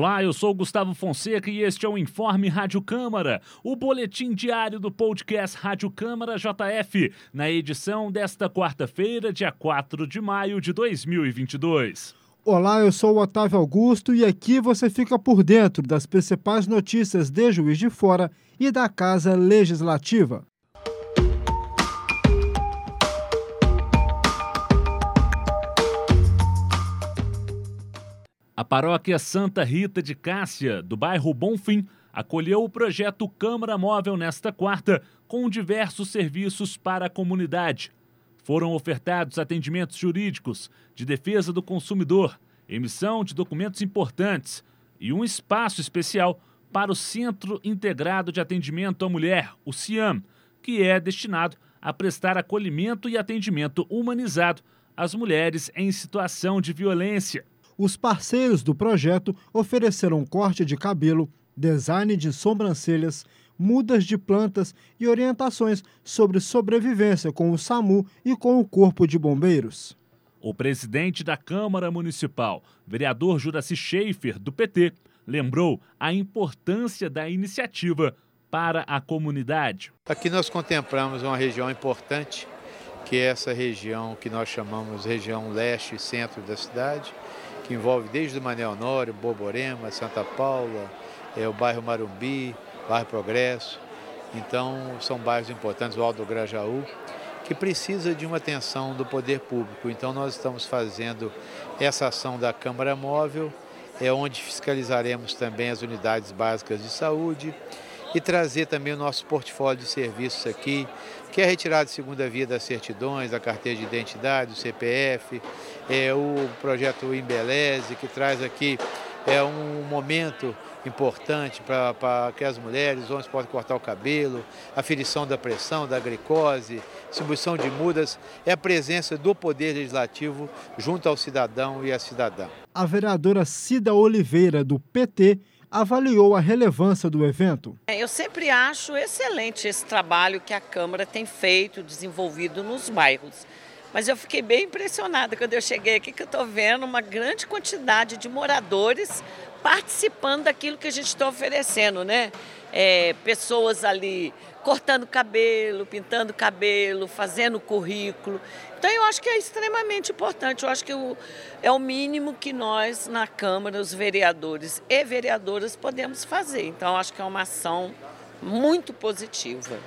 Olá, eu sou Gustavo Fonseca e este é o Informe Rádio Câmara, o boletim diário do podcast Rádio Câmara JF, na edição desta quarta-feira, dia 4 de maio de 2022. Olá, eu sou o Otávio Augusto e aqui você fica por dentro das principais notícias de Juiz de Fora e da Casa Legislativa. A paróquia Santa Rita de Cássia, do bairro Bonfim, acolheu o projeto Câmara Móvel nesta quarta, com diversos serviços para a comunidade. Foram ofertados atendimentos jurídicos, de defesa do consumidor, emissão de documentos importantes e um espaço especial para o Centro Integrado de Atendimento à Mulher, o CIAM, que é destinado a prestar acolhimento e atendimento humanizado às mulheres em situação de violência os parceiros do projeto ofereceram corte de cabelo, design de sobrancelhas, mudas de plantas e orientações sobre sobrevivência com o SAMU e com o Corpo de Bombeiros. O presidente da Câmara Municipal, vereador Juraci Schaefer, do PT, lembrou a importância da iniciativa para a comunidade. Aqui nós contemplamos uma região importante, que é essa região que nós chamamos região leste e centro da cidade, que envolve desde o Manel Honório, Borborema, Santa Paula, é, o bairro Marumbi, bairro Progresso. Então, são bairros importantes, o Alto Grajaú, que precisa de uma atenção do poder público. Então, nós estamos fazendo essa ação da Câmara Móvel, é onde fiscalizaremos também as unidades básicas de saúde, e trazer também o nosso portfólio de serviços aqui, que é retirado de segunda via das certidões, da carteira de identidade, do CPF, é o projeto Embeleze, que traz aqui é um momento importante para que as mulheres, os homens possam cortar o cabelo, aferição da pressão, da glicose, distribuição de mudas, é a presença do Poder Legislativo junto ao cidadão e à cidadã. A vereadora Cida Oliveira, do PT, avaliou a relevância do evento. É, eu sempre acho excelente esse trabalho que a Câmara tem feito, desenvolvido nos bairros. Mas eu fiquei bem impressionada quando eu cheguei aqui, que eu estou vendo uma grande quantidade de moradores participando daquilo que a gente está oferecendo, né? É, pessoas ali cortando cabelo, pintando cabelo, fazendo currículo. Então eu acho que é extremamente importante. Eu acho que o, é o mínimo que nós na Câmara, os vereadores e vereadoras, podemos fazer. Então acho que é uma ação muito positiva.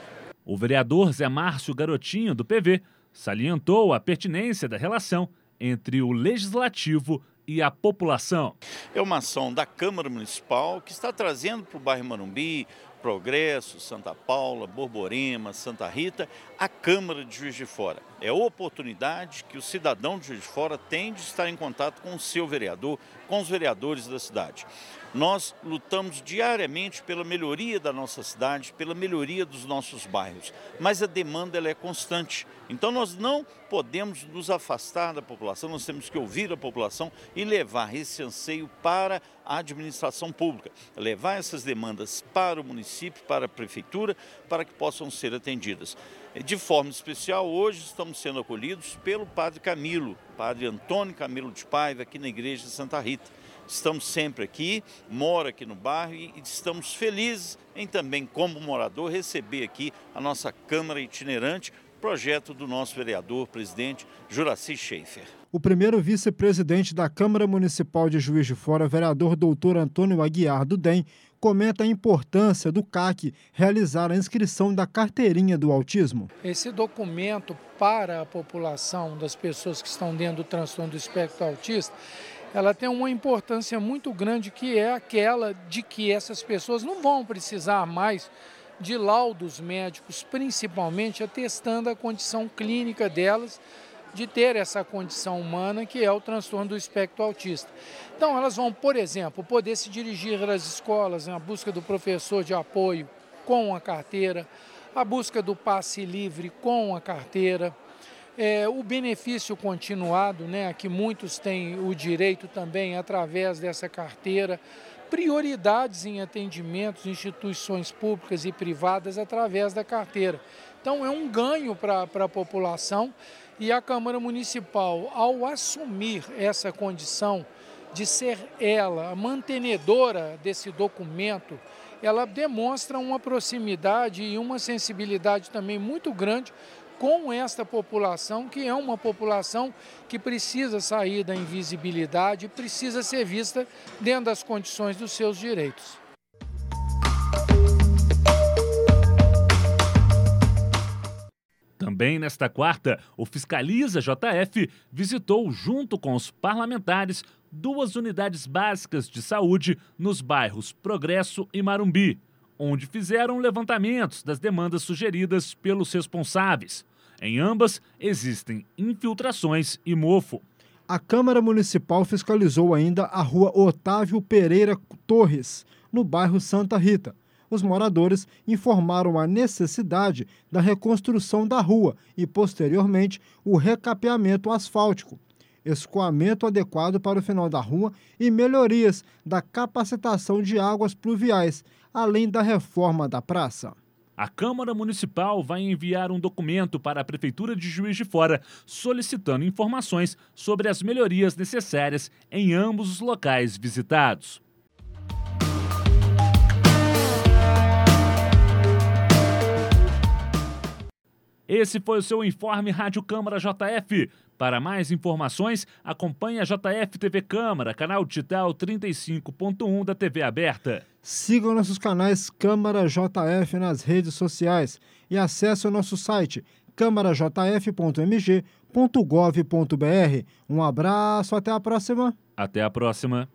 O vereador Zé Márcio Garotinho, do PV, salientou a pertinência da relação entre o legislativo e a população. É uma ação da Câmara Municipal que está trazendo para o bairro Marumbi, Progresso, Santa Paula, Borborema, Santa Rita, a Câmara de Juiz de Fora. É a oportunidade que o cidadão de Juiz de Fora tem de estar em contato com o seu vereador, com os vereadores da cidade. Nós lutamos diariamente pela melhoria da nossa cidade, pela melhoria dos nossos bairros, mas a demanda ela é constante. Então nós não podemos nos afastar da população, nós temos que ouvir a população e levar esse anseio para a administração pública, levar essas demandas para o município, para a prefeitura, para que possam ser atendidas. De forma especial, hoje estamos sendo acolhidos pelo Padre Camilo, Padre Antônio Camilo de Paiva, aqui na Igreja de Santa Rita estamos sempre aqui, mora aqui no bairro e estamos felizes em também, como morador, receber aqui a nossa Câmara itinerante, projeto do nosso vereador, presidente Juraci Schaefer. O primeiro vice-presidente da Câmara Municipal de Juiz de Fora, vereador doutor Antônio Aguiar do DEM, comenta a importância do CAC realizar a inscrição da carteirinha do autismo. Esse documento para a população das pessoas que estão dentro do transtorno do espectro autista ela tem uma importância muito grande que é aquela de que essas pessoas não vão precisar mais de laudos médicos, principalmente atestando a condição clínica delas de ter essa condição humana que é o transtorno do espectro autista. Então elas vão, por exemplo, poder se dirigir às escolas na busca do professor de apoio com a carteira, a busca do passe livre com a carteira, é, o benefício continuado, né, que muitos têm o direito também através dessa carteira, prioridades em atendimentos, instituições públicas e privadas através da carteira. Então é um ganho para a população e a Câmara Municipal, ao assumir essa condição de ser ela a mantenedora desse documento, ela demonstra uma proximidade e uma sensibilidade também muito grande com esta população, que é uma população que precisa sair da invisibilidade, precisa ser vista dentro das condições dos seus direitos. Também nesta quarta, o Fiscaliza JF visitou, junto com os parlamentares, duas unidades básicas de saúde nos bairros Progresso e Marumbi, onde fizeram levantamentos das demandas sugeridas pelos responsáveis. Em ambas, existem infiltrações e mofo. A Câmara Municipal fiscalizou ainda a rua Otávio Pereira Torres, no bairro Santa Rita os moradores informaram a necessidade da reconstrução da rua e, posteriormente, o recapeamento asfáltico, escoamento adequado para o final da rua e melhorias da capacitação de águas pluviais, além da reforma da praça. A Câmara Municipal vai enviar um documento para a Prefeitura de Juiz de Fora solicitando informações sobre as melhorias necessárias em ambos os locais visitados. Esse foi o seu informe Rádio Câmara JF. Para mais informações, acompanhe a JF TV Câmara, canal digital 35.1 da TV aberta. Siga nossos canais Câmara JF nas redes sociais e acesse o nosso site câmarajf.mg.gov.br. Um abraço, até a próxima. Até a próxima.